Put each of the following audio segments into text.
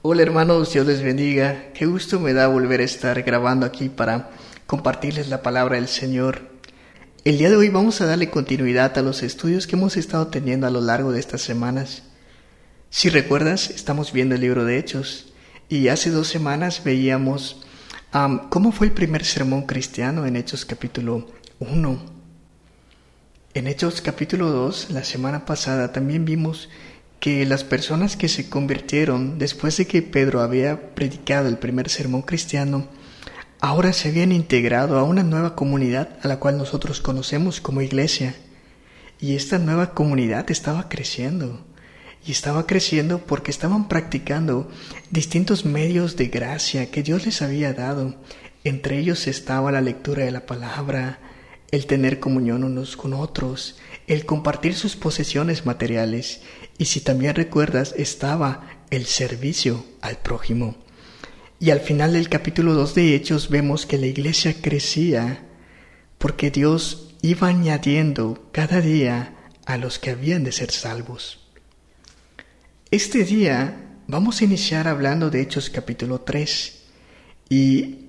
Hola hermanos, Dios les bendiga. Qué gusto me da volver a estar grabando aquí para compartirles la palabra del Señor. El día de hoy vamos a darle continuidad a los estudios que hemos estado teniendo a lo largo de estas semanas. Si recuerdas, estamos viendo el libro de Hechos y hace dos semanas veíamos cómo fue el primer sermón cristiano en Hechos capítulo 1. En Hechos capítulo 2, la semana pasada, también vimos que las personas que se convirtieron después de que Pedro había predicado el primer sermón cristiano, ahora se habían integrado a una nueva comunidad a la cual nosotros conocemos como iglesia. Y esta nueva comunidad estaba creciendo. Y estaba creciendo porque estaban practicando distintos medios de gracia que Dios les había dado. Entre ellos estaba la lectura de la palabra, el tener comunión unos con otros, el compartir sus posesiones materiales y si también recuerdas estaba el servicio al prójimo. Y al final del capítulo 2 de Hechos vemos que la iglesia crecía porque Dios iba añadiendo cada día a los que habían de ser salvos. Este día vamos a iniciar hablando de Hechos capítulo 3 y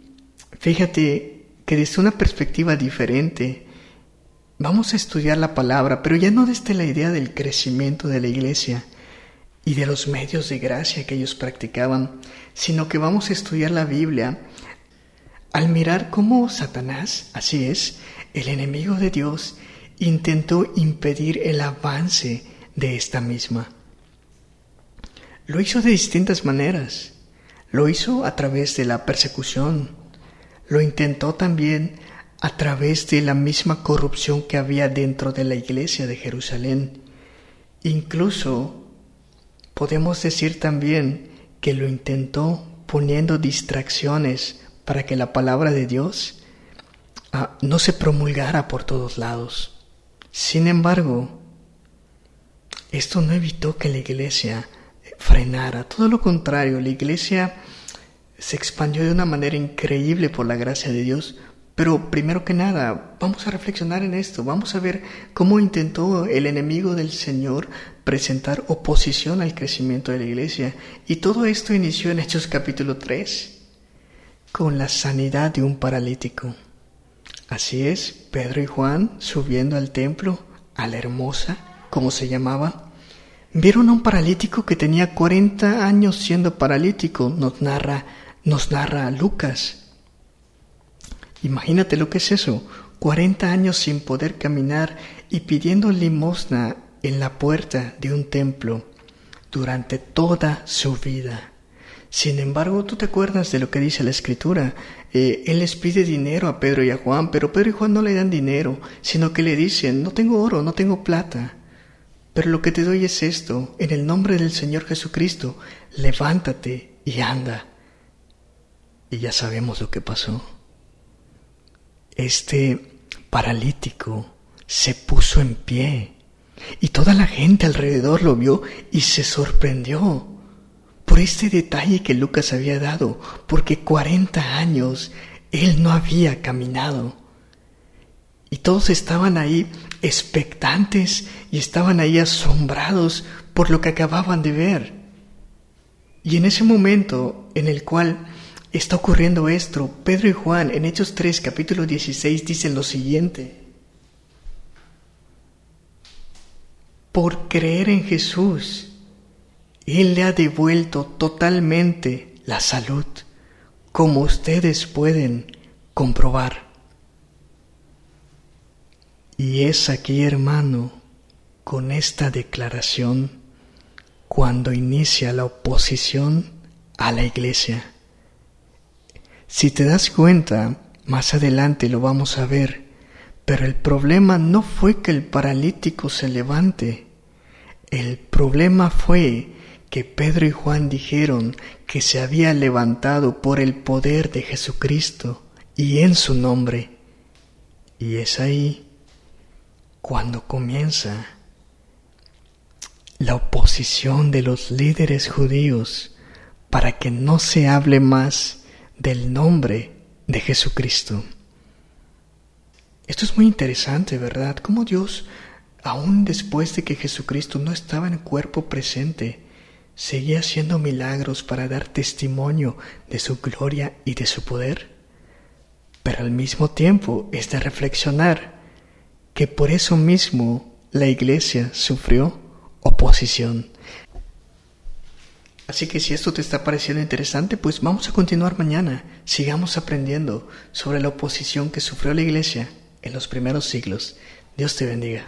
fíjate que desde una perspectiva diferente vamos a estudiar la palabra, pero ya no desde la idea del crecimiento de la iglesia y de los medios de gracia que ellos practicaban, sino que vamos a estudiar la Biblia al mirar cómo Satanás, así es, el enemigo de Dios, intentó impedir el avance de esta misma. Lo hizo de distintas maneras. Lo hizo a través de la persecución, lo intentó también a través de la misma corrupción que había dentro de la iglesia de Jerusalén. Incluso podemos decir también que lo intentó poniendo distracciones para que la palabra de Dios ah, no se promulgara por todos lados. Sin embargo, esto no evitó que la iglesia frenara, todo lo contrario, la iglesia se expandió de una manera increíble por la gracia de Dios. Pero primero que nada, vamos a reflexionar en esto, vamos a ver cómo intentó el enemigo del Señor presentar oposición al crecimiento de la iglesia. Y todo esto inició en Hechos capítulo 3, con la sanidad de un paralítico. Así es, Pedro y Juan subiendo al templo, a la hermosa, como se llamaba, vieron a un paralítico que tenía 40 años siendo paralítico, nos narra nos narra Lucas. Imagínate lo que es eso, 40 años sin poder caminar y pidiendo limosna en la puerta de un templo durante toda su vida. Sin embargo, tú te acuerdas de lo que dice la escritura. Eh, él les pide dinero a Pedro y a Juan, pero Pedro y Juan no le dan dinero, sino que le dicen, no tengo oro, no tengo plata, pero lo que te doy es esto, en el nombre del Señor Jesucristo, levántate y anda. Y ya sabemos lo que pasó. Este paralítico se puso en pie y toda la gente alrededor lo vio y se sorprendió por este detalle que Lucas había dado, porque 40 años él no había caminado. Y todos estaban ahí expectantes y estaban ahí asombrados por lo que acababan de ver. Y en ese momento en el cual está ocurriendo esto. Pedro y Juan en Hechos 3, capítulo 16 dicen lo siguiente. Por creer en Jesús, Él le ha devuelto totalmente la salud, como ustedes pueden comprobar. Y es aquí, hermano, con esta declaración, cuando inicia la oposición a la iglesia. Si te das cuenta, más adelante lo vamos a ver, pero el problema no fue que el paralítico se levante, el problema fue que Pedro y Juan dijeron que se había levantado por el poder de Jesucristo y en su nombre. Y es ahí cuando comienza la oposición de los líderes judíos para que no se hable más del nombre de Jesucristo. Esto es muy interesante, ¿verdad? Cómo Dios, aún después de que Jesucristo no estaba en cuerpo presente, seguía haciendo milagros para dar testimonio de su gloria y de su poder. Pero al mismo tiempo es de reflexionar que por eso mismo la iglesia sufrió oposición. Así que si esto te está pareciendo interesante, pues vamos a continuar mañana. Sigamos aprendiendo sobre la oposición que sufrió la iglesia en los primeros siglos. Dios te bendiga.